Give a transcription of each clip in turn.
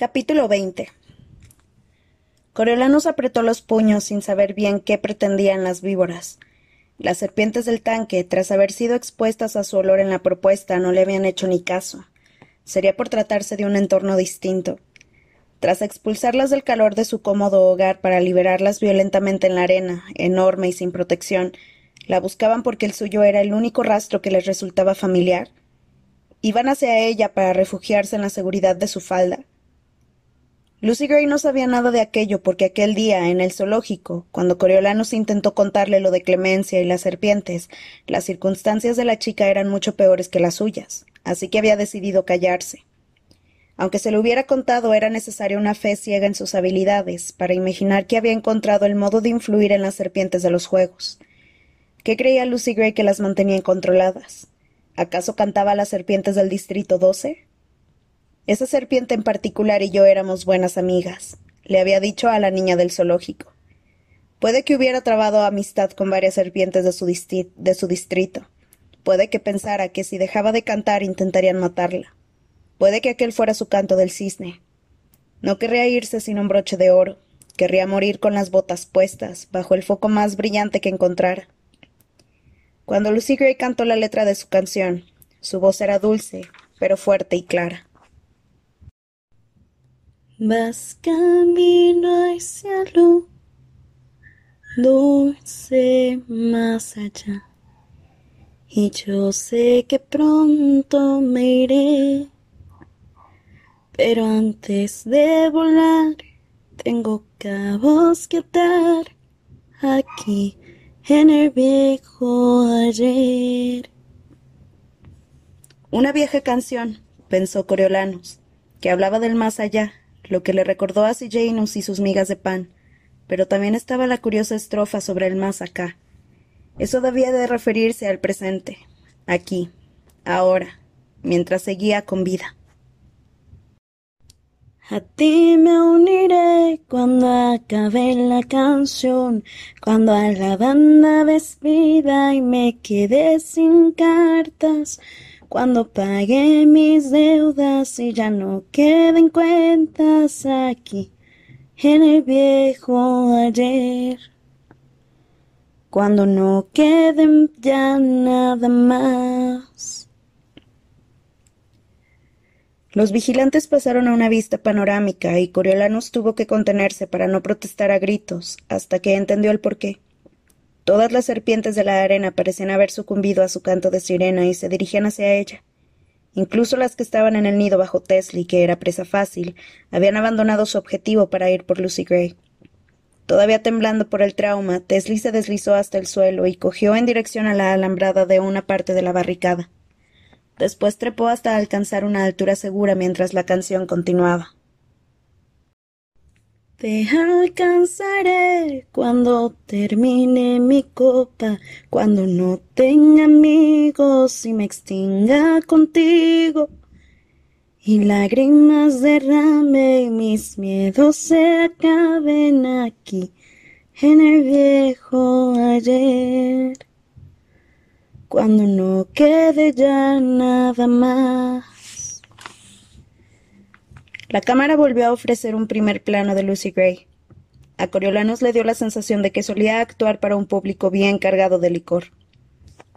Capítulo 20 Coriolanus apretó los puños sin saber bien qué pretendían las víboras. Las serpientes del tanque, tras haber sido expuestas a su olor en la propuesta, no le habían hecho ni caso. Sería por tratarse de un entorno distinto. Tras expulsarlas del calor de su cómodo hogar para liberarlas violentamente en la arena, enorme y sin protección, la buscaban porque el suyo era el único rastro que les resultaba familiar. Iban hacia ella para refugiarse en la seguridad de su falda. Lucy Gray no sabía nada de aquello porque aquel día, en el zoológico, cuando Coriolanus intentó contarle lo de Clemencia y las serpientes, las circunstancias de la chica eran mucho peores que las suyas, así que había decidido callarse. Aunque se lo hubiera contado, era necesaria una fe ciega en sus habilidades para imaginar que había encontrado el modo de influir en las serpientes de los juegos. ¿Qué creía Lucy Gray que las mantenía controladas? ¿Acaso cantaba a las serpientes del Distrito 12? Esa serpiente en particular y yo éramos buenas amigas, le había dicho a la niña del zoológico. Puede que hubiera trabado amistad con varias serpientes de su, distrito. Puede que pensara que si dejaba de cantar intentarían matarla. Puede que aquel fuera su canto del cisne. No querría irse sin un broche de oro. Querría morir con las botas puestas, bajo el foco más brillante que encontrara. Cuando Lucy Gray cantó la letra de su canción, su voz era dulce, pero fuerte y clara. Vas camino hacia lo dulce más allá. Y yo sé que pronto me iré. Pero antes de volar, tengo cabos que atar aquí en el viejo ayer. Una vieja canción, pensó Coriolanus, que hablaba del más allá, lo que le recordó a Janus y sus migas de pan, pero también estaba la curiosa estrofa sobre el más acá. Eso debía de referirse al presente, aquí, ahora, mientras seguía con vida. A ti me uniré cuando acabe la canción, cuando a la banda despida y me quede sin cartas, cuando pague mis deudas y ya no queden cuentas aquí en el viejo ayer. Cuando no queden ya nada más. Los vigilantes pasaron a una vista panorámica y Coriolanus tuvo que contenerse para no protestar a gritos hasta que entendió el porqué. Todas las serpientes de la arena parecían haber sucumbido a su canto de sirena y se dirigían hacia ella. Incluso las que estaban en el nido bajo Teslie, que era presa fácil, habían abandonado su objetivo para ir por Lucy Gray. Todavía temblando por el trauma, Teslie se deslizó hasta el suelo y cogió en dirección a la alambrada de una parte de la barricada. Después trepó hasta alcanzar una altura segura mientras la canción continuaba. Te alcanzaré cuando termine mi copa, cuando no tenga amigos y me extinga contigo. Y lágrimas derrame y mis miedos se acaben aquí, en el viejo ayer. Cuando no quede ya nada más. La cámara volvió a ofrecer un primer plano de Lucy Gray. A Coriolanus le dio la sensación de que solía actuar para un público bien cargado de licor.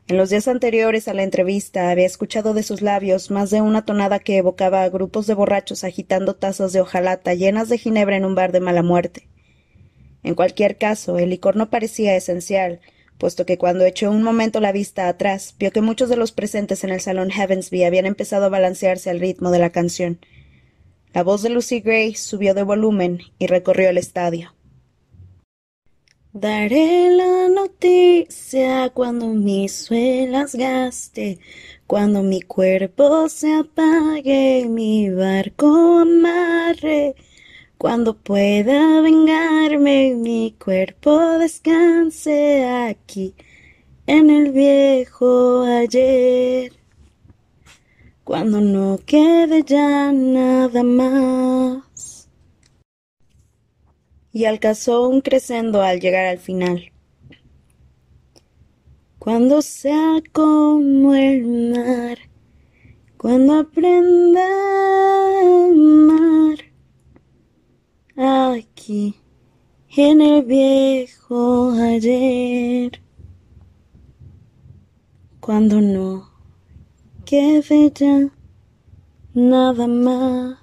En los días anteriores a la entrevista había escuchado de sus labios más de una tonada que evocaba a grupos de borrachos agitando tazas de hojalata llenas de ginebra en un bar de mala muerte. En cualquier caso, el licor no parecía esencial, puesto que cuando echó un momento la vista atrás, vio que muchos de los presentes en el salón Heavensby habían empezado a balancearse al ritmo de la canción, la voz de Lucy Gray subió de volumen y recorrió el estadio. Daré la noticia cuando mis suelas gaste, cuando mi cuerpo se apague, mi barco amarre, cuando pueda vengarme y mi cuerpo descanse aquí en el viejo ayer cuando no quede ya nada más. Y alcanzó un crescendo al llegar al final. Cuando sea como el mar, cuando aprenda a amar, aquí, en el viejo ayer, cuando no quede ya nada más.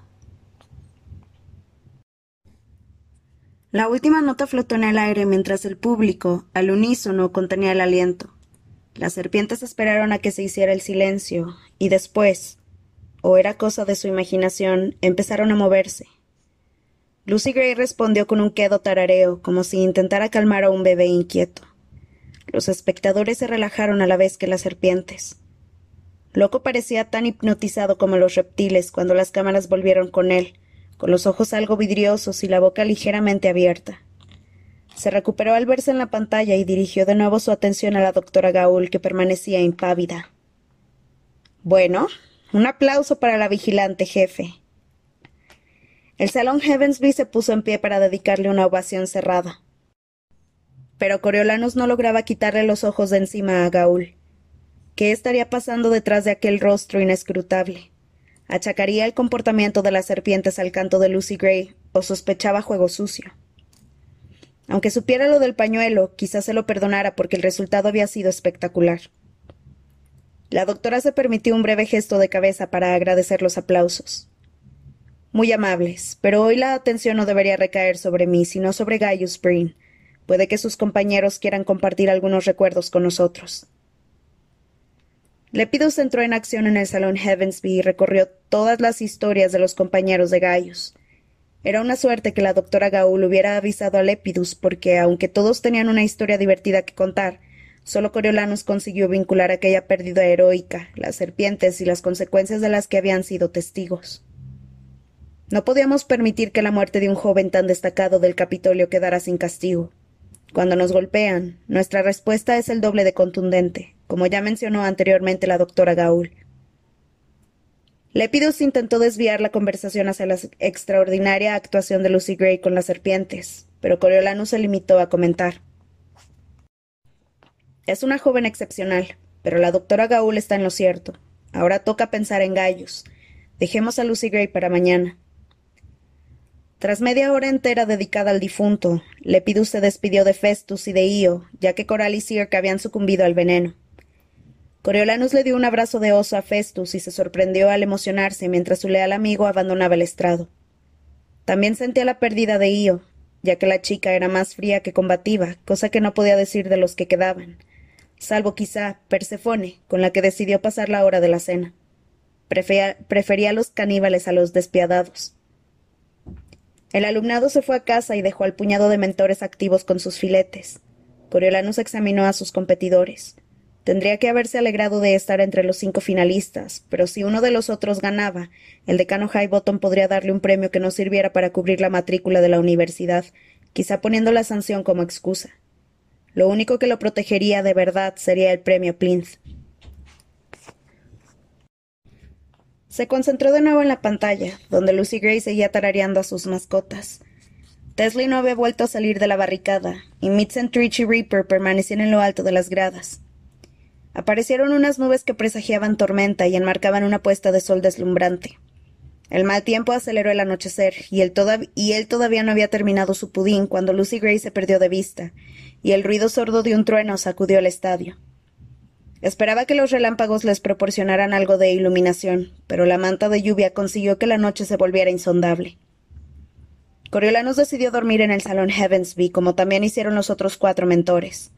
La última nota flotó en el aire mientras el público, al unísono, contenía el aliento. Las serpientes esperaron a que se hiciera el silencio, y después, o era cosa de su imaginación, empezaron a moverse. Lucy Gray respondió con un quedo tarareo, como si intentara calmar a un bebé inquieto. Los espectadores se relajaron a la vez que las serpientes. Loco parecía tan hipnotizado como los reptiles cuando las cámaras volvieron con él, con los ojos algo vidriosos y la boca ligeramente abierta. Se recuperó al verse en la pantalla y dirigió de nuevo su atención a la doctora Gaul, que permanecía impávida. Bueno, un aplauso para la vigilante, jefe. El salón Heavensby se puso en pie para dedicarle una ovación cerrada. Pero Coriolanus no lograba quitarle los ojos de encima a Gaul. ¿Qué estaría pasando detrás de aquel rostro inescrutable? ¿Achacaría el comportamiento de las serpientes al canto de Lucy Gray o sospechaba juego sucio? Aunque supiera lo del pañuelo, quizás se lo perdonara porque el resultado había sido espectacular. La doctora se permitió un breve gesto de cabeza para agradecer los aplausos. Muy amables, pero hoy la atención no debería recaer sobre mí, sino sobre Gaius Breen. Puede que sus compañeros quieran compartir algunos recuerdos con nosotros. Lepidus entró en acción en el salón Heavensby y recorrió todas las historias de los compañeros de Gaius. Era una suerte que la doctora Gaul hubiera avisado a Lepidus, porque, aunque todos tenían una historia divertida que contar, solo Coriolanus consiguió vincular aquella pérdida heroica, las serpientes y las consecuencias de las que habían sido testigos. No podíamos permitir que la muerte de un joven tan destacado del Capitolio quedara sin castigo. Cuando nos golpean, nuestra respuesta es el doble de contundente, como ya mencionó anteriormente la doctora Gaul. Lepidus intentó desviar la conversación hacia la extraordinaria actuación de Lucy Gray con las serpientes, pero Coriolanus se limitó a comentar. Es una joven excepcional, pero la doctora Gaul está en lo cierto. Ahora toca pensar en gallos. Dejemos a Lucy Gray para mañana. Tras media hora entera dedicada al difunto, Lepidus se despidió de Festus y de Io, ya que Coral y Circe habían sucumbido al veneno. Coriolanus le dio un abrazo de oso a Festus y se sorprendió al emocionarse mientras su leal amigo abandonaba el estrado. También sentía la pérdida de Io, ya que la chica era más fría que combativa, cosa que no podía decir de los que quedaban, salvo quizá Persefone, con la que decidió pasar la hora de la cena. Prefería, los caníbales a los despiadados. El alumnado se fue a casa y dejó al puñado de mentores activos con sus filetes. Coriolanus examinó a sus competidores. Tendría que haberse alegrado de estar entre los cinco finalistas, pero si uno de los otros ganaba, el decano Highbottom podría darle un premio que no sirviera para cubrir la matrícula de la universidad, quizá poniendo la sanción como excusa. Lo único que lo protegería de verdad sería el premio Plinth. Se concentró de nuevo en la pantalla, donde Lucy Gray seguía tarareando a sus mascotas. Tesley no había vuelto a salir de la barricada, y Mitzentrich y Reaper permanecían en lo alto de las gradas. Aparecieron unas nubes que presagiaban tormenta y enmarcaban una puesta de sol deslumbrante. El mal tiempo aceleró el anochecer, y él, todavía no había terminado su pudín cuando Lucy Gray se perdió de vista, y el ruido sordo de un trueno sacudió el estadio. Esperaba que los relámpagos les proporcionaran algo de iluminación, pero la manta de lluvia consiguió que la noche se volviera insondable. Coriolanus decidió dormir en el salón Heavensby, como también hicieron los otros cuatro mentores.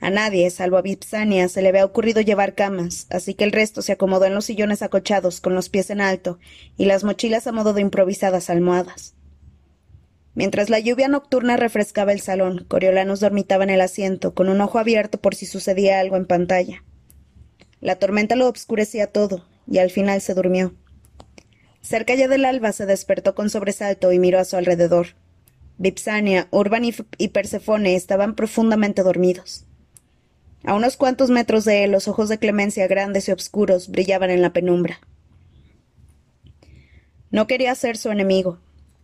A nadie, salvo a Vipsania, se le había ocurrido llevar camas, así que el resto se acomodó en los sillones acochados, con los pies en alto, y las mochilas a modo de improvisadas almohadas. Mientras la lluvia nocturna refrescaba el salón, Coriolanus dormitaba en el asiento, con un ojo abierto por si sucedía algo en pantalla. La tormenta lo obscurecía todo, y al final se durmió. Cerca ya del alba se despertó con sobresalto y miró a su alrededor. Vipsania, Urban y, y Persefone estaban profundamente dormidos. A unos cuantos metros de él, los ojos de Clemencia, grandes y oscuros, brillaban en la penumbra. No quería ser su enemigo.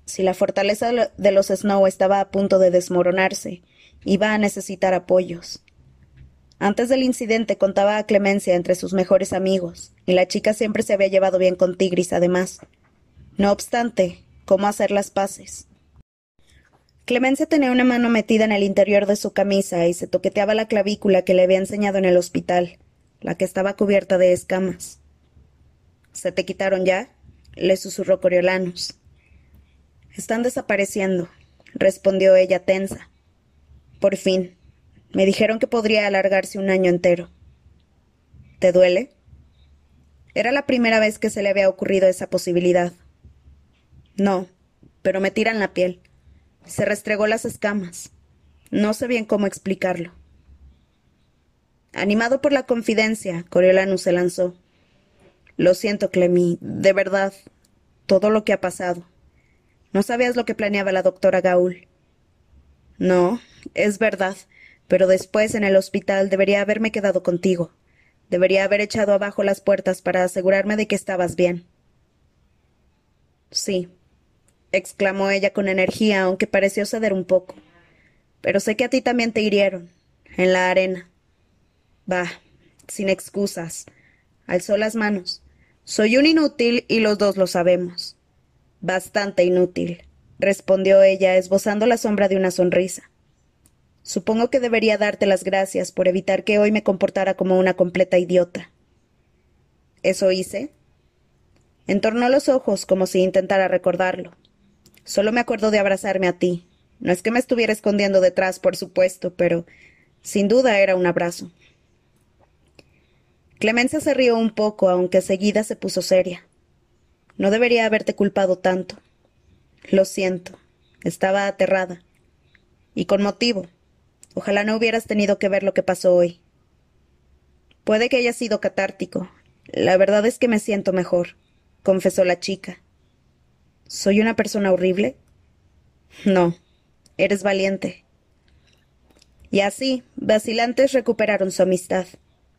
Si la fortaleza de los Snow estaba a punto de desmoronarse, iba a necesitar apoyos. Antes del incidente contaba a Clemencia entre sus mejores amigos, y la chica siempre se había llevado bien con Tigris, además. No obstante, ¿cómo hacer las paces? Clemencia tenía una mano metida en el interior de su camisa y se toqueteaba la clavícula que le había enseñado en el hospital, la que estaba cubierta de escamas. ¿Se te quitaron ya? le susurró Coriolanus. Están desapareciendo, respondió ella tensa. Por fin. Me dijeron que podría alargarse un año entero. ¿Te duele? Era la primera vez que se le había ocurrido esa posibilidad. No, pero me tiran la piel. Se restregó las escamas. No sé bien cómo explicarlo. Animado por la confidencia, Coriolanus se lanzó. Lo siento, Clemmy, de verdad, todo lo que ha pasado. No sabías lo que planeaba la doctora Gaul. No, es verdad, pero después en el hospital debería haberme quedado contigo. Debería haber echado abajo las puertas para asegurarme de que estabas bien. Sí, exclamó ella con energía, aunque pareció ceder un poco. Pero sé que a ti también te hirieron, en la arena. Bah, sin excusas. Alzó las manos. Soy un inútil y los dos lo sabemos. Bastante inútil, respondió ella, esbozando la sombra de una sonrisa. Supongo que debería darte las gracias por evitar que hoy me comportara como una completa idiota. ¿Eso hice? Entornó los ojos como si intentara recordarlo. Solo me acuerdo de abrazarme a ti. No es que me estuviera escondiendo detrás, por supuesto, pero sin duda era un abrazo. Clemencia se rió un poco, aunque seguida se puso seria. No debería haberte culpado tanto. Lo siento. Estaba aterrada. Y con motivo. Ojalá no hubieras tenido que ver lo que pasó hoy. Puede que haya sido catártico. La verdad es que me siento mejor, confesó la chica. ¿Soy una persona horrible? No, eres valiente. Y así, vacilantes recuperaron su amistad.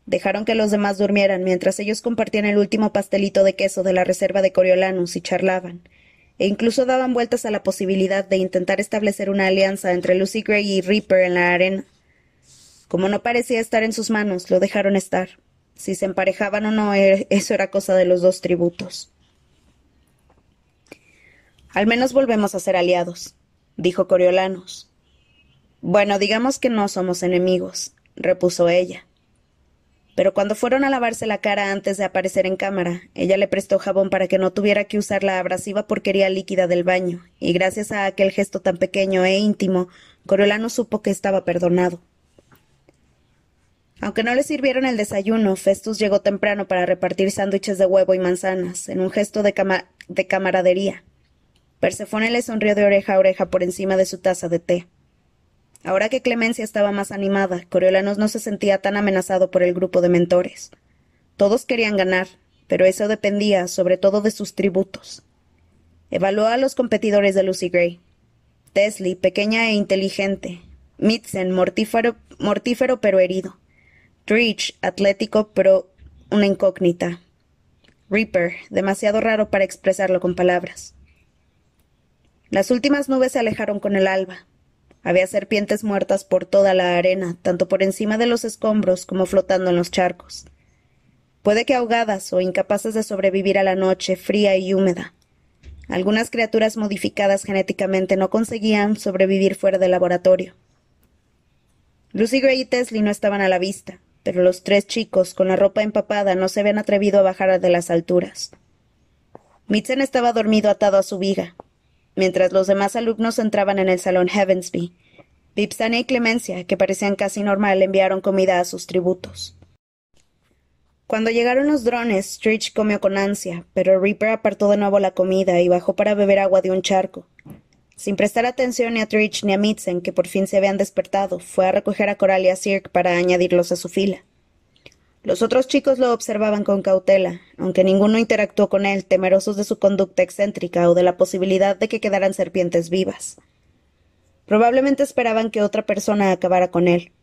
Dejaron que los demás durmieran mientras ellos compartían el último pastelito de queso de la reserva de Coriolanus y charlaban, e incluso daban vueltas a la posibilidad de intentar establecer una alianza entre Lucy Gray y Reaper en la arena. Como no parecía estar en sus manos, lo dejaron estar. Si se emparejaban o no, eh, eso era cosa de los dos tributos. Al menos volvemos a ser aliados, dijo Coriolanus. Bueno, digamos que no somos enemigos, repuso ella. Pero cuando fueron a lavarse la cara antes de aparecer en cámara, ella le prestó jabón para que no tuviera que usar la abrasiva porquería líquida del baño, y gracias a aquel gesto tan pequeño e íntimo, Coriolanus supo que estaba perdonado. Aunque no le sirvieron el desayuno, Festus llegó temprano para repartir sándwiches de huevo y manzanas, en un gesto de camaradería. Persefone le sonrió de oreja a oreja por encima de su taza de té. Ahora que Clemencia estaba más animada, Coriolanus no se sentía tan amenazado por el grupo de mentores. Todos querían ganar, pero eso dependía sobre todo de sus tributos. Evaluó a los competidores de Lucy Gray. Tesley, pequeña e inteligente. Mitzen, mortífero, mortífero pero herido. Trich, atlético pero una incógnita. Reaper, demasiado raro para expresarlo con palabras. Las últimas nubes se alejaron con el alba. Había serpientes muertas por toda la arena, tanto por encima de los escombros como flotando en los charcos. Puede que ahogadas o incapaces de sobrevivir a la noche fría y húmeda. Algunas criaturas modificadas genéticamente no conseguían sobrevivir fuera del laboratorio. Lucy Gray y Tesley no estaban a la vista, pero los tres chicos, con la ropa empapada, no se habían atrevido a bajar de las alturas. Mitzen estaba dormido atado a su viga, mientras los demás alumnos entraban en el salón Heavensby. Vipsania y Clemencia, que parecían casi normal, enviaron comida a sus tributos. Cuando llegaron los drones, Stritch comió con ansia, pero Reaper apartó de nuevo la comida y bajó para beber agua de un charco. Sin prestar atención ni a Trich ni a Mitzen, que por fin se habían despertado, fue a recoger a Coral y a Cirque para añadirlos a su fila. Los otros chicos lo observaban con cautela, aunque ninguno interactuó con él, temerosos de su conducta excéntrica o de la posibilidad de que quedaran serpientes vivas. Probablemente esperaban que otra persona acabara con él.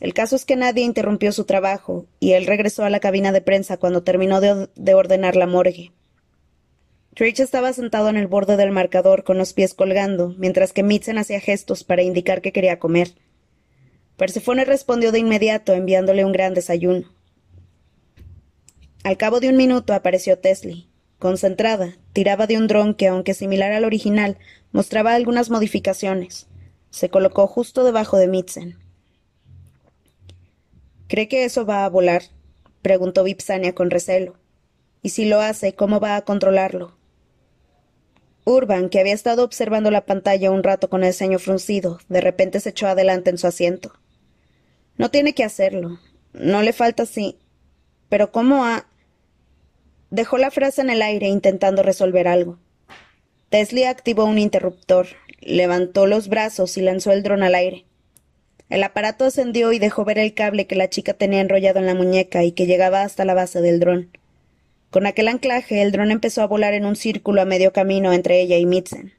El caso es que nadie interrumpió su trabajo, y él regresó a la cabina de prensa cuando terminó de, ordenar la morgue. Trich estaba sentado en el borde del marcador con los pies colgando, mientras que Mitzen hacía gestos para indicar que quería comer. Persefone respondió de inmediato enviándole un gran desayuno. Al cabo de un minuto apareció Tesley. Concentrada, tiraba de un dron que, aunque similar al original, Mostraba algunas modificaciones. Se colocó justo debajo de Mitzen. ¿Cree que eso va a volar? preguntó Vipsania con recelo. Y si lo hace, ¿cómo va a controlarlo? Urban, que había estado observando la pantalla un rato con el ceño fruncido, de repente se echó adelante en su asiento. No tiene que hacerlo. No le falta sí. Pero ¿cómo ha...? Dejó la frase en el aire intentando resolver algo. Tesla activó un interruptor, levantó los brazos y lanzó el dron al aire. El aparato ascendió y dejó ver el cable que la chica tenía enrollado en la muñeca y que llegaba hasta la base del dron. Con aquel anclaje, el dron empezó a volar en un círculo a medio camino entre ella y Mitzen.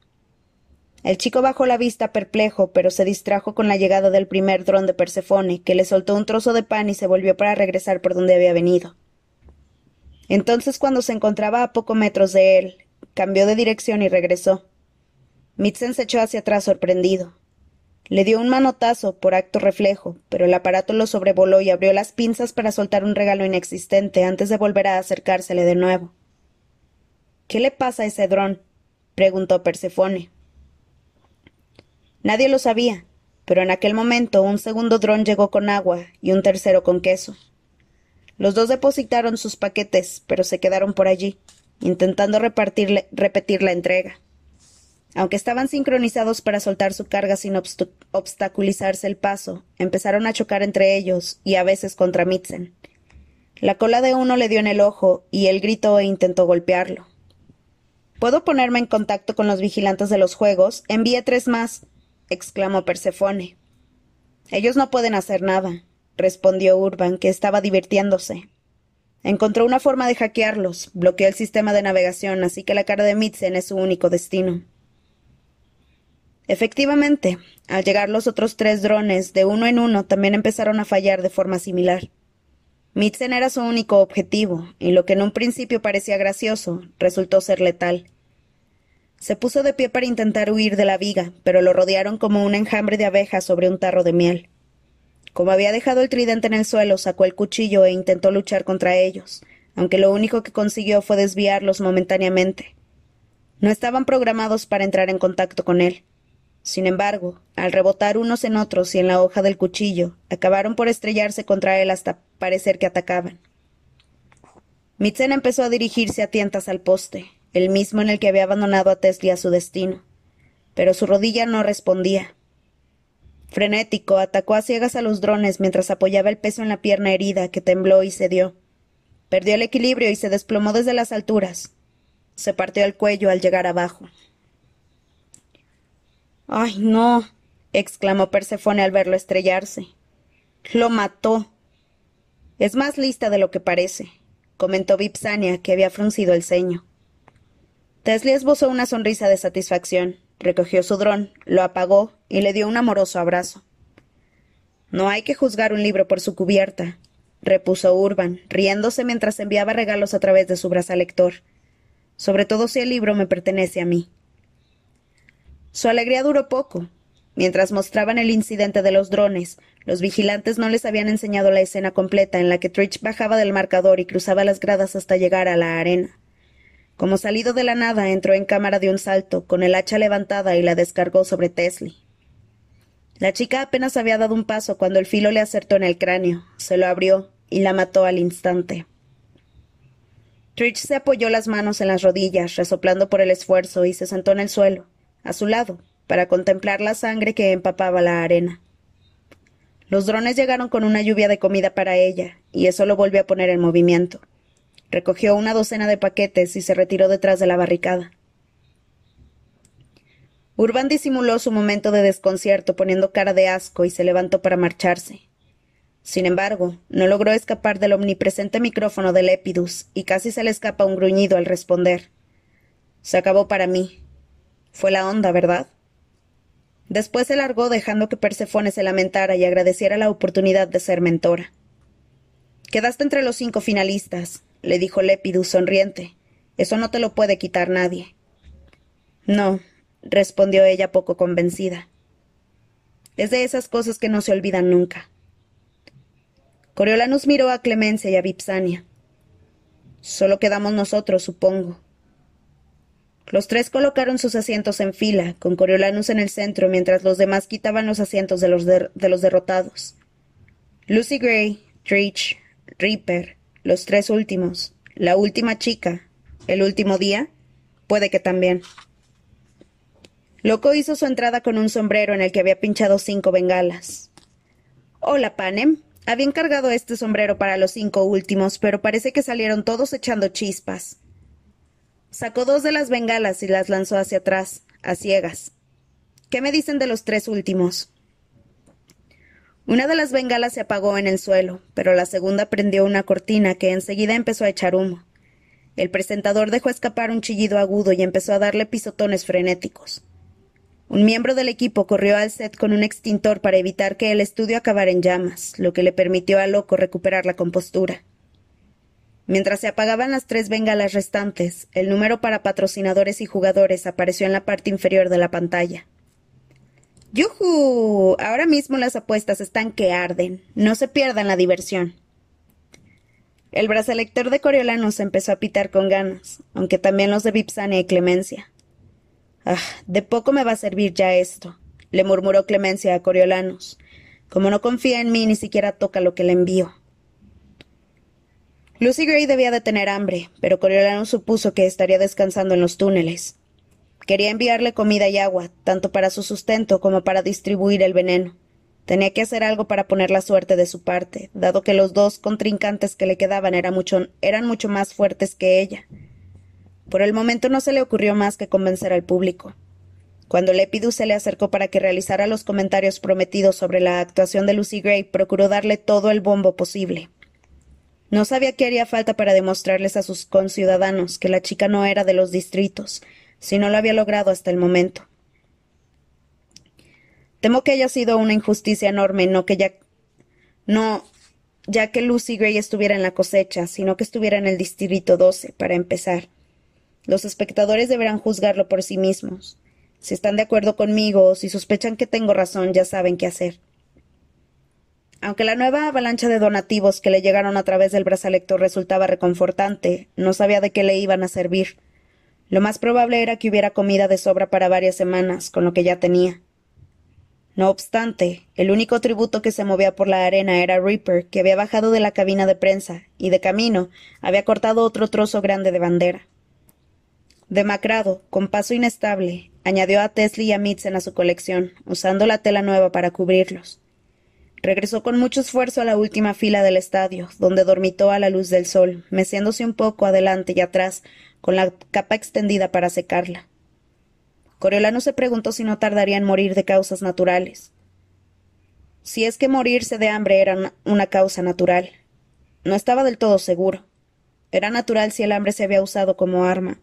El chico bajó la vista perplejo, pero se distrajo con la llegada del primer dron de Persefone, que le soltó un trozo de pan y se volvió para regresar por donde había venido. Entonces, cuando se encontraba a pocos metros de él, cambió de dirección y regresó. Mitzen se echó hacia atrás sorprendido. Le dio un manotazo por acto reflejo, pero el aparato lo sobrevoló y abrió las pinzas para soltar un regalo inexistente antes de volver a acercársele de nuevo. ¿Qué le pasa a ese dron? preguntó Persefone. Nadie lo sabía, pero en aquel momento un segundo dron llegó con agua y un tercero con queso. Los dos depositaron sus paquetes, pero se quedaron por allí, intentando repetir la entrega. Aunque estaban sincronizados para soltar su carga sin obstaculizarse el paso, empezaron a chocar entre ellos y a veces contra Mitzen. La cola de uno le dio en el ojo y él gritó e intentó golpearlo. ¿Puedo ponerme en contacto con los vigilantes de los juegos? Envíe tres más, exclamó Persefone. Ellos no pueden hacer nada, respondió Urban, que estaba divirtiéndose. Encontró una forma de hackearlos, bloqueó el sistema de navegación, así que la cara de Mitzen es su único destino. Efectivamente, al llegar los otros tres drones, de uno en uno, también empezaron a fallar de forma similar. Mitzen era su único objetivo, y lo que en un principio parecía gracioso, resultó ser letal. Se puso de pie para intentar huir de la viga, pero lo rodearon como un enjambre de abejas sobre un tarro de miel. Como había dejado el tridente en el suelo, sacó el cuchillo e intentó luchar contra ellos, aunque lo único que consiguió fue desviarlos momentáneamente. No estaban programados para entrar en contacto con él. Sin embargo, al rebotar unos en otros y en la hoja del cuchillo, acabaron por estrellarse contra él hasta parecer que atacaban. Mitzen empezó a dirigirse a tientas al poste, el mismo en el que había abandonado a Tesli a su destino. Pero su rodilla no respondía. Frenético, atacó a ciegas a los drones mientras apoyaba el peso en la pierna herida, que tembló y cedió. Perdió el equilibrio y se desplomó desde las alturas. Se partió el cuello al llegar abajo. Ay, no. exclamó Persefone al verlo estrellarse. Lo mató. Es más lista de lo que parece, comentó Vipsania, que había fruncido el ceño. Tesli esbozó una sonrisa de satisfacción, recogió su dron, lo apagó y le dio un amoroso abrazo. No hay que juzgar un libro por su cubierta, repuso Urban, riéndose mientras enviaba regalos a través de su lector. sobre todo si el libro me pertenece a mí. Su alegría duró poco. Mientras mostraban el incidente de los drones, los vigilantes no les habían enseñado la escena completa en la que Trich bajaba del marcador y cruzaba las gradas hasta llegar a la arena. Como salido de la nada, entró en cámara de un salto, con el hacha levantada y la descargó sobre Tesli. La chica apenas había dado un paso cuando el filo le acertó en el cráneo, se lo abrió y la mató al instante. Trich se apoyó las manos en las rodillas, resoplando por el esfuerzo, y se sentó en el suelo a su lado, para contemplar la sangre que empapaba la arena. Los drones llegaron con una lluvia de comida para ella, y eso lo volvió a poner en movimiento. Recogió una docena de paquetes y se retiró detrás de la barricada. Urban disimuló su momento de desconcierto poniendo cara de asco y se levantó para marcharse. Sin embargo, no logró escapar del omnipresente micrófono de Lepidus y casi se le escapa un gruñido al responder. Se acabó para mí, fue la onda, ¿verdad? Después se largó dejando que Persefone se lamentara y agradeciera la oportunidad de ser mentora. Quedaste entre los cinco finalistas, le dijo Lepidus sonriente. Eso no te lo puede quitar nadie. No, respondió ella poco convencida. Es de esas cosas que no se olvidan nunca. Coriolanus miró a Clemencia y a Vipsania. Solo quedamos nosotros, supongo. Los tres colocaron sus asientos en fila, con Coriolanus en el centro, mientras los demás quitaban los asientos de los, de los derrotados. Lucy Gray, Tritch, Reaper, los tres últimos, la última chica, el último día, puede que también. Loco hizo su entrada con un sombrero en el que había pinchado cinco bengalas. Hola, Panem. Había encargado este sombrero para los cinco últimos, pero parece que salieron todos echando chispas. Sacó dos de las bengalas y las lanzó hacia atrás, a ciegas. ¿Qué me dicen de los tres últimos? Una de las bengalas se apagó en el suelo, pero la segunda prendió una cortina que enseguida empezó a echar humo. El presentador dejó escapar un chillido agudo y empezó a darle pisotones frenéticos. Un miembro del equipo corrió al set con un extintor para evitar que el estudio acabara en llamas, lo que le permitió a Loco recuperar la compostura. Mientras se apagaban las tres bengalas restantes, el número para patrocinadores y jugadores apareció en la parte inferior de la pantalla. ¡Yujú! Ahora mismo las apuestas están que arden. No se pierdan la diversión. El brazalector de Coriolanos empezó a pitar con ganas, aunque también los de Vipsania y Clemencia. Ah, de poco me va a servir ya esto, le murmuró Clemencia a Coriolanos. Como no confía en mí, ni siquiera toca lo que le envío. Lucy Gray debía de tener hambre, pero Coriolano supuso que estaría descansando en los túneles. Quería enviarle comida y agua, tanto para su sustento como para distribuir el veneno. Tenía que hacer algo para poner la suerte de su parte, dado que los dos contrincantes que le quedaban eran mucho, eran mucho más fuertes que ella. Por el momento no se le ocurrió más que convencer al público. Cuando Lepidus se le acercó para que realizara los comentarios prometidos sobre la actuación de Lucy Gray, procuró darle todo el bombo posible. No sabía qué haría falta para demostrarles a sus conciudadanos que la chica no era de los distritos, si no lo había logrado hasta el momento. Temo que haya sido una injusticia enorme, no que ya no ya que Lucy Gray estuviera en la cosecha, sino que estuviera en el distrito 12, para empezar. Los espectadores deberán juzgarlo por sí mismos. Si están de acuerdo conmigo o si sospechan que tengo razón, ya saben qué hacer. Aunque la nueva avalancha de donativos que le llegaron a través del brazalector resultaba reconfortante, no sabía de qué le iban a servir. Lo más probable era que hubiera comida de sobra para varias semanas, con lo que ya tenía. No obstante, el único tributo que se movía por la arena era Reaper, que había bajado de la cabina de prensa, y de camino había cortado otro trozo grande de bandera. Demacrado, con paso inestable, añadió a Tesla y a Mitzen a su colección, usando la tela nueva para cubrirlos. Regresó con mucho esfuerzo a la última fila del estadio, donde dormitó a la luz del sol, meciéndose un poco adelante y atrás, con la capa extendida para secarla. Coriolano se preguntó si no tardaría en morir de causas naturales. Si es que morirse de hambre era una causa natural. No estaba del todo seguro. Era natural si el hambre se había usado como arma.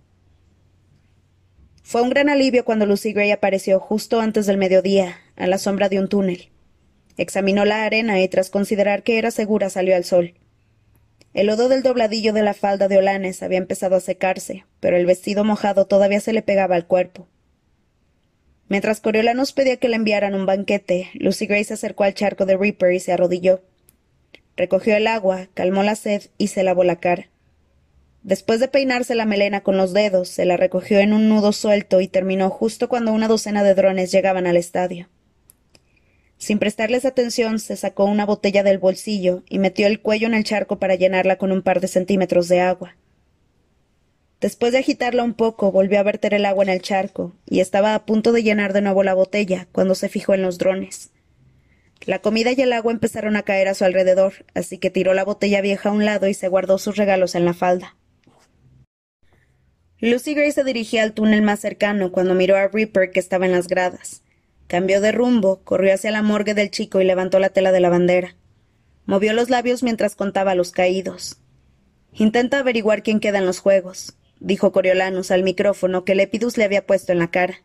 Fue un gran alivio cuando Lucy Gray apareció justo antes del mediodía, a la sombra de un túnel. Examinó la arena y tras considerar que era segura salió al sol. El lodo del dobladillo de la falda de Olanes había empezado a secarse, pero el vestido mojado todavía se le pegaba al cuerpo. Mientras Coriolanos pedía que le enviaran un banquete, Lucy Gray se acercó al charco de Reaper y se arrodilló. Recogió el agua, calmó la sed y se lavó la cara. Después de peinarse la melena con los dedos, se la recogió en un nudo suelto y terminó justo cuando una docena de drones llegaban al estadio. Sin prestarles atención, se sacó una botella del bolsillo y metió el cuello en el charco para llenarla con un par de centímetros de agua. Después de agitarla un poco, volvió a verter el agua en el charco, y estaba a punto de llenar de nuevo la botella cuando se fijó en los drones. La comida y el agua empezaron a caer a su alrededor, así que tiró la botella vieja a un lado y se guardó sus regalos en la falda. Lucy Gray se dirigía al túnel más cercano cuando miró a Reaper que estaba en las gradas. Cambió de rumbo, corrió hacia la morgue del chico y levantó la tela de la bandera. Movió los labios mientras contaba los caídos. Intenta averiguar quién queda en los juegos, dijo Coriolanus al micrófono que Lepidus le había puesto en la cara.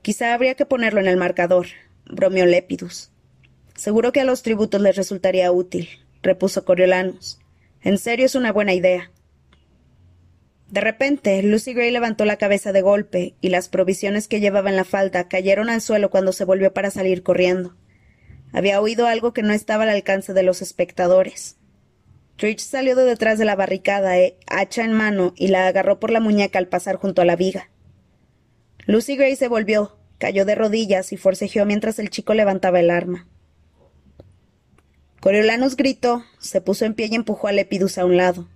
Quizá habría que ponerlo en el marcador, bromeó Lepidus. Seguro que a los tributos les resultaría útil, repuso Coriolanus. En serio es una buena idea. De repente, Lucy Gray levantó la cabeza de golpe, y las provisiones que llevaba en la falda cayeron al suelo cuando se volvió para salir corriendo. Había oído algo que no estaba al alcance de los espectadores. Trich salió de detrás de la barricada, eh, hacha en mano, y la agarró por la muñeca al pasar junto a la viga. Lucy Gray se volvió, cayó de rodillas y forcejeó mientras el chico levantaba el arma. Coriolanus gritó, se puso en pie y empujó a Lepidus a un lado.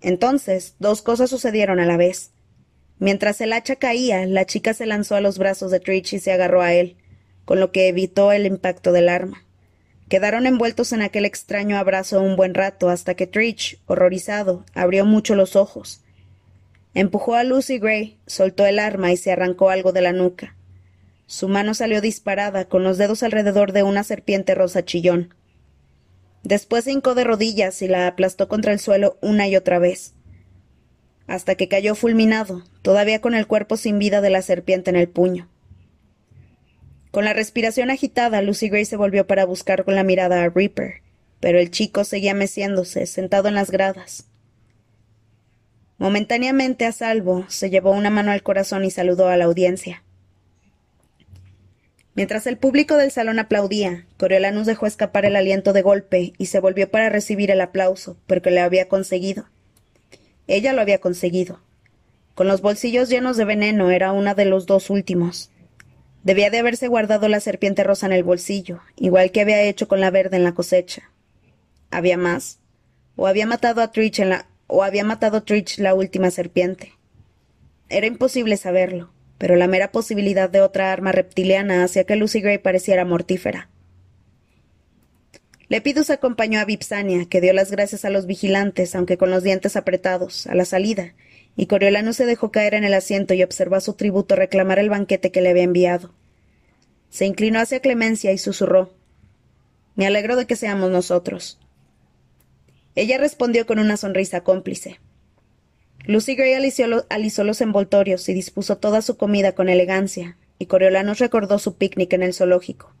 Entonces, dos cosas sucedieron a la vez. Mientras el hacha caía, la chica se lanzó a los brazos de Trich y se agarró a él, con lo que evitó el impacto del arma. Quedaron envueltos en aquel extraño abrazo un buen rato hasta que Trich, horrorizado, abrió mucho los ojos. Empujó a Lucy Gray, soltó el arma y se arrancó algo de la nuca. Su mano salió disparada, con los dedos alrededor de una serpiente rosa chillón. Después se hincó de rodillas y la aplastó contra el suelo una y otra vez, hasta que cayó fulminado, todavía con el cuerpo sin vida de la serpiente en el puño. Con la respiración agitada, Lucy Gray se volvió para buscar con la mirada a Reaper, pero el chico seguía meciéndose, sentado en las gradas. Momentáneamente a salvo, se llevó una mano al corazón y saludó a la audiencia. Mientras el público del salón aplaudía, Coriolanus dejó escapar el aliento de golpe y se volvió para recibir el aplauso, porque le había conseguido. Ella lo había conseguido. Con los bolsillos llenos de veneno era una de los dos últimos. Debía de haberse guardado la serpiente rosa en el bolsillo, igual que había hecho con la verde en la cosecha. ¿Había más? ¿O había matado a Trich en la o había matado Trich la última serpiente? Era imposible saberlo pero la mera posibilidad de otra arma reptiliana hacía que Lucy Gray pareciera mortífera. Lepidus acompañó a Vipsania, que dio las gracias a los vigilantes, aunque con los dientes apretados, a la salida, y Coriolanus se dejó caer en el asiento y observó a su tributo reclamar el banquete que le había enviado. Se inclinó hacia Clemencia y susurró Me alegro de que seamos nosotros. Ella respondió con una sonrisa cómplice. Lucy Gray alisó, los envoltorios y dispuso toda su comida con elegancia, y Coriolanus recordó su picnic en el zoológico.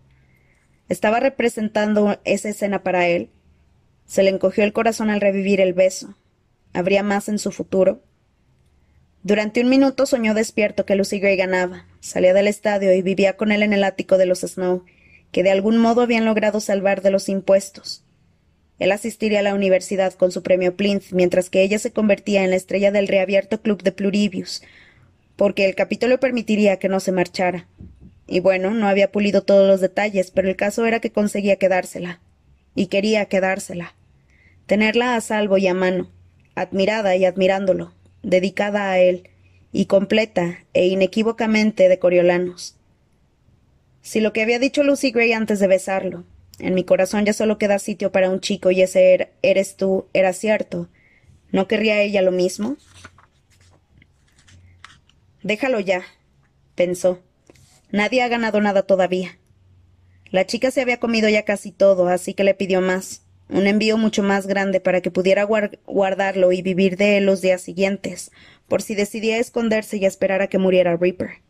¿Estaba representando esa escena para él? Se le encogió el corazón al revivir el beso. ¿Habría más en su futuro? Durante un minuto soñó despierto que Lucy Gray ganaba, salía del estadio y vivía con él en el ático de los Snow, que de algún modo habían logrado salvar de los impuestos. Él asistiría a la universidad con su premio Plinth, mientras que ella se convertía en la estrella del reabierto club de Pluribius, porque el capítulo permitiría que no se marchara. Y bueno, no había pulido todos los detalles, pero el caso era que conseguía quedársela. Y quería quedársela. Tenerla a salvo y a mano, admirada y admirándolo, dedicada a él, y completa e inequívocamente de Coriolanos. Si lo que había dicho Lucy Gray antes de besarlo, en mi corazón ya solo queda sitio para un chico y ese er, eres tú, era cierto. ¿No querría ella lo mismo? Déjalo ya, pensó. Nadie ha ganado nada todavía. La chica se había comido ya casi todo, así que le pidió más, un envío mucho más grande para que pudiera guardarlo y vivir de él los días siguientes, por si decidía esconderse y esperar a que muriera Reaper.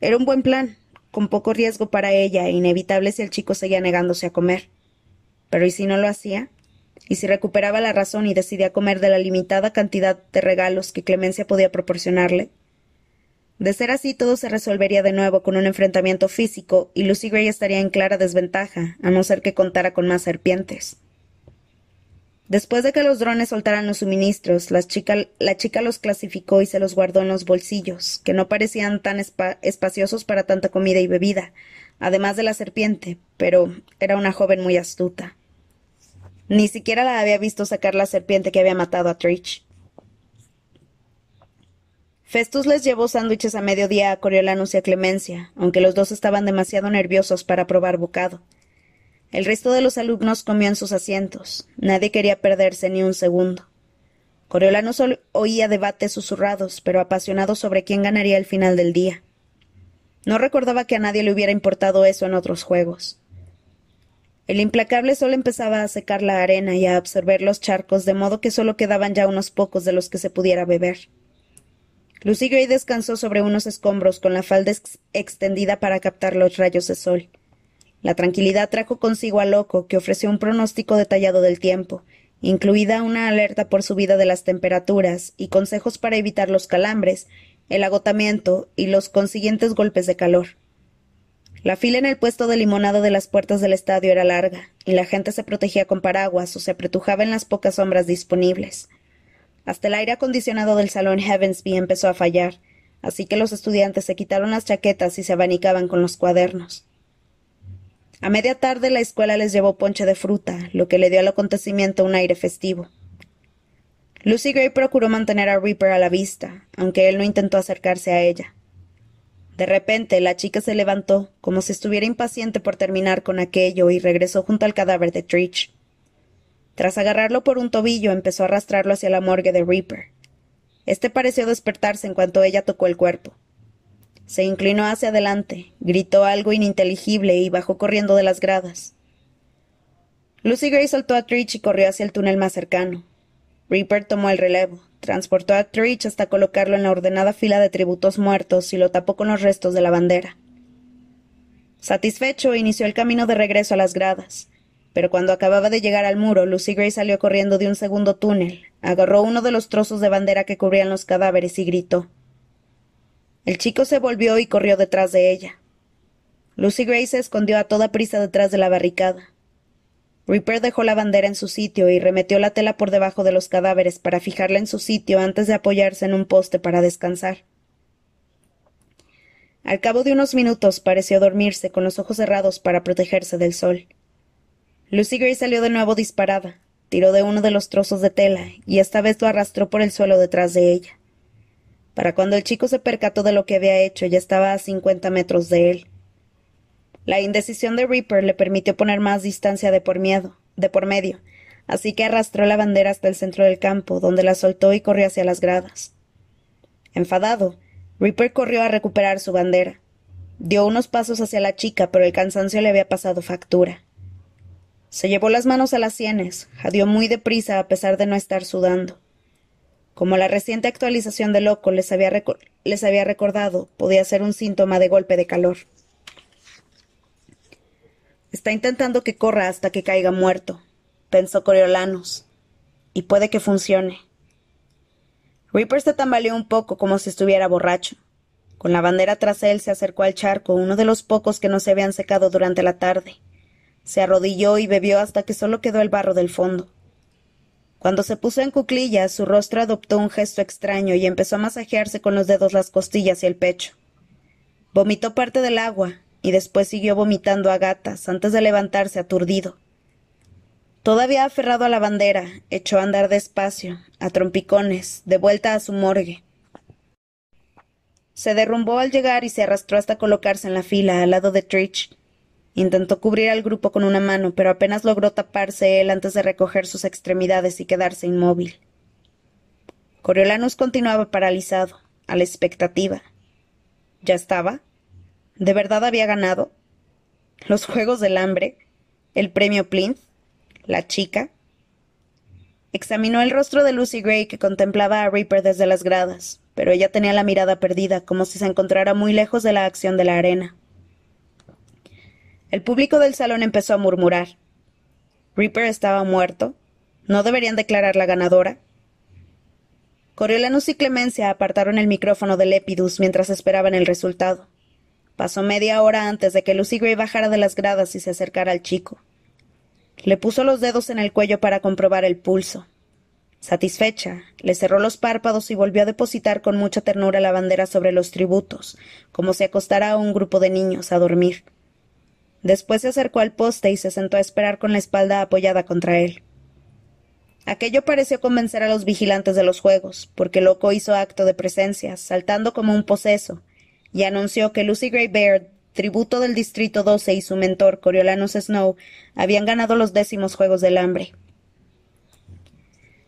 Era un buen plan, con poco riesgo para ella e inevitable si el chico seguía negándose a comer. Pero ¿y si no lo hacía? ¿Y si recuperaba la razón y decidía comer de la limitada cantidad de regalos que Clemencia podía proporcionarle? De ser así, todo se resolvería de nuevo con un enfrentamiento físico y Lucy Gray estaría en clara desventaja, a no ser que contara con más serpientes. Después de que los drones soltaran los suministros, la chica, los clasificó y se los guardó en los bolsillos, que no parecían tan espaciosos para tanta comida y bebida, además de la serpiente, pero era una joven muy astuta. Ni siquiera la había visto sacar la serpiente que había matado a Trich. Festus les llevó sándwiches a mediodía a Coriolanus y a Clemencia, aunque los dos estaban demasiado nerviosos para probar bocado. El resto de los alumnos comió en sus asientos. Nadie quería perderse ni un segundo. Coriolanus oía debates susurrados, pero apasionados sobre quién ganaría el final del día. No recordaba que a nadie le hubiera importado eso en otros juegos. El implacable sol empezaba a secar la arena y a absorber los charcos, de modo que solo quedaban ya unos pocos de los que se pudiera beber. Lucy Gray descansó sobre unos escombros con la falda extendida para captar los rayos de sol. La tranquilidad trajo consigo a Loco, que ofreció un pronóstico detallado del tiempo, incluida una alerta por subida de las temperaturas y consejos para evitar los calambres, el agotamiento y los consiguientes golpes de calor. La fila en el puesto de limonado de las puertas del estadio era larga, y la gente se protegía con paraguas o se apretujaba en las pocas sombras disponibles. Hasta el aire acondicionado del salón Heavensby empezó a fallar, así que los estudiantes se quitaron las chaquetas y se abanicaban con los cuadernos. A media tarde la escuela les llevó ponche de fruta, lo que le dio al acontecimiento un aire festivo. Lucy Gray procuró mantener a Reaper a la vista, aunque él no intentó acercarse a ella. De repente la chica se levantó, como si estuviera impaciente por terminar con aquello, y regresó junto al cadáver de Trich. Tras agarrarlo por un tobillo, empezó a arrastrarlo hacia la morgue de Reaper. Este pareció despertarse en cuanto ella tocó el cuerpo. Se inclinó hacia adelante, gritó algo ininteligible y bajó corriendo de las gradas. Lucy Gray soltó a Trich y corrió hacia el túnel más cercano. Reaper tomó el relevo, transportó a Trich hasta colocarlo en la ordenada fila de tributos muertos y lo tapó con los restos de la bandera. Satisfecho, inició el camino de regreso a las gradas, pero cuando acababa de llegar al muro, Lucy Gray salió corriendo de un segundo túnel, agarró uno de los trozos de bandera que cubrían los cadáveres y gritó. El chico se volvió y corrió detrás de ella. Lucy Gray se escondió a toda prisa detrás de la barricada. Reaper dejó la bandera en su sitio y remetió la tela por debajo de los cadáveres para fijarla en su sitio antes de apoyarse en un poste para descansar. Al cabo de unos minutos pareció dormirse con los ojos cerrados para protegerse del sol. Lucy Gray salió de nuevo disparada, tiró de uno de los trozos de tela y esta vez lo arrastró por el suelo detrás de ella. Para cuando el chico se percató de lo que había hecho, ya estaba a cincuenta metros de él. La indecisión de Reaper le permitió poner más distancia de por miedo, de por medio, así que arrastró la bandera hasta el centro del campo, donde la soltó y corrió hacia las gradas. Enfadado, Reaper corrió a recuperar su bandera. Dio unos pasos hacia la chica, pero el cansancio le había pasado factura. Se llevó las manos a las sienes, jadeó muy deprisa a pesar de no estar sudando. Como la reciente actualización de Loco les había, les había recordado, podía ser un síntoma de golpe de calor. Está intentando que corra hasta que caiga muerto, pensó Coriolanus. Y puede que funcione. Reaper se tambaleó un poco como si estuviera borracho. Con la bandera tras él se acercó al charco, uno de los pocos que no se habían secado durante la tarde. Se arrodilló y bebió hasta que solo quedó el barro del fondo. Cuando se puso en cuclillas, su rostro adoptó un gesto extraño y empezó a masajearse con los dedos las costillas y el pecho. Vomitó parte del agua y después siguió vomitando a gatas antes de levantarse aturdido. Todavía aferrado a la bandera, echó a andar despacio, a trompicones, de vuelta a su morgue. Se derrumbó al llegar y se arrastró hasta colocarse en la fila al lado de Trich, Intentó cubrir al grupo con una mano, pero apenas logró taparse él antes de recoger sus extremidades y quedarse inmóvil. Coriolanus continuaba paralizado, a la expectativa. ¿Ya estaba? ¿De verdad había ganado? ¿Los Juegos del Hambre? ¿El premio Plinth? ¿La chica? Examinó el rostro de Lucy Gray que contemplaba a Reaper desde las gradas, pero ella tenía la mirada perdida, como si se encontrara muy lejos de la acción de la arena. El público del salón empezó a murmurar. ¿Reaper estaba muerto? ¿No deberían declarar la ganadora? Coriolanus y Clemencia apartaron el micrófono de Lepidus mientras esperaban el resultado. Pasó media hora antes de que Lucy Gray bajara de las gradas y se acercara al chico. Le puso los dedos en el cuello para comprobar el pulso. Satisfecha, le cerró los párpados y volvió a depositar con mucha ternura la bandera sobre los tributos, como si acostara a un grupo de niños a dormir. Después se acercó al poste y se sentó a esperar con la espalda apoyada contra él. Aquello pareció convencer a los vigilantes de los juegos, porque Loco hizo acto de presencia, saltando como un poseso, y anunció que Lucy Gray Baird, tributo del Distrito 12 y su mentor Coriolanus Snow habían ganado los décimos Juegos del Hambre.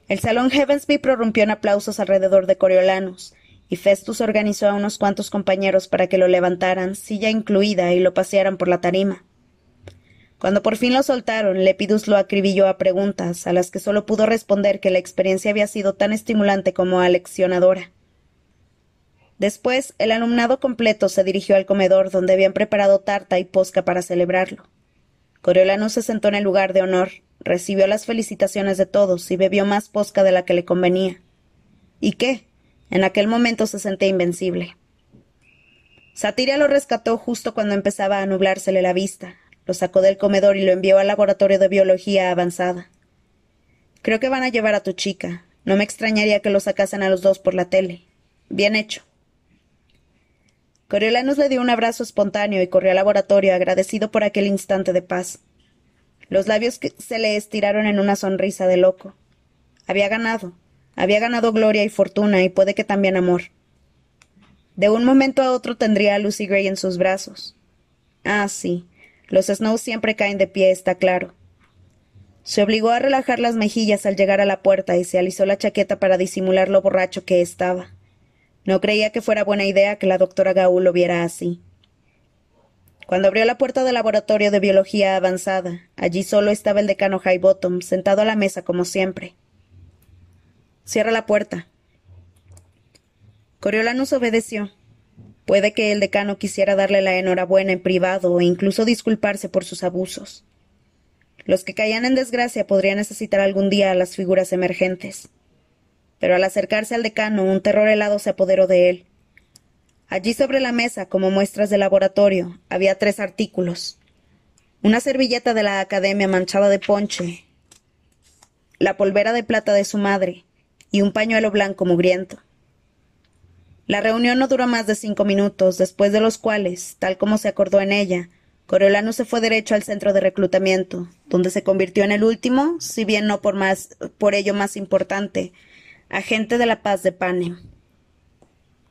El salón Heavensby prorrumpió en aplausos alrededor de Coriolanus, y Festus organizó a unos cuantos compañeros para que lo levantaran, silla incluida, y lo pasearan por la tarima. Cuando por fin lo soltaron, Lepidus lo acribilló a preguntas, a las que solo pudo responder que la experiencia había sido tan estimulante como aleccionadora. Después, el alumnado completo se dirigió al comedor, donde habían preparado tarta y posca para celebrarlo. Coriolano se sentó en el lugar de honor, recibió las felicitaciones de todos y bebió más posca de la que le convenía. ¿Y qué? En aquel momento se sentía invencible. Satiria lo rescató justo cuando empezaba a nublársele la vista, lo sacó del comedor y lo envió al laboratorio de biología avanzada. Creo que van a llevar a tu chica. No me extrañaría que lo sacasen a los dos por la tele. Bien hecho. Coriolanus le dio un abrazo espontáneo y corrió al laboratorio agradecido por aquel instante de paz. Los labios se le estiraron en una sonrisa de loco. Había ganado, había ganado gloria y fortuna y puede que también amor. De un momento a otro tendría a Lucy Gray en sus brazos. Ah, sí, los Snow siempre caen de pie, está claro. Se obligó a relajar las mejillas al llegar a la puerta y se alisó la chaqueta para disimular lo borracho que estaba. No creía que fuera buena idea que la doctora Gaul lo viera así. Cuando abrió la puerta del laboratorio de biología avanzada, allí solo estaba el decano Highbottom, sentado a la mesa como siempre. Cierra la puerta. Coriolanus obedeció. Puede que el decano quisiera darle la enhorabuena en privado e incluso disculparse por sus abusos. Los que caían en desgracia podrían necesitar algún día a las figuras emergentes. Pero al acercarse al decano, un terror helado se apoderó de él. Allí sobre la mesa, como muestras de laboratorio, había tres artículos. Una servilleta de la academia manchada de ponche, la polvera de plata de su madre y un pañuelo blanco mugriento. La reunión no duró más de cinco minutos, después de los cuales, tal como se acordó en ella, Coriolano se fue derecho al centro de reclutamiento, donde se convirtió en el último, si bien no por más, por ello más importante, agente de la paz de Panem.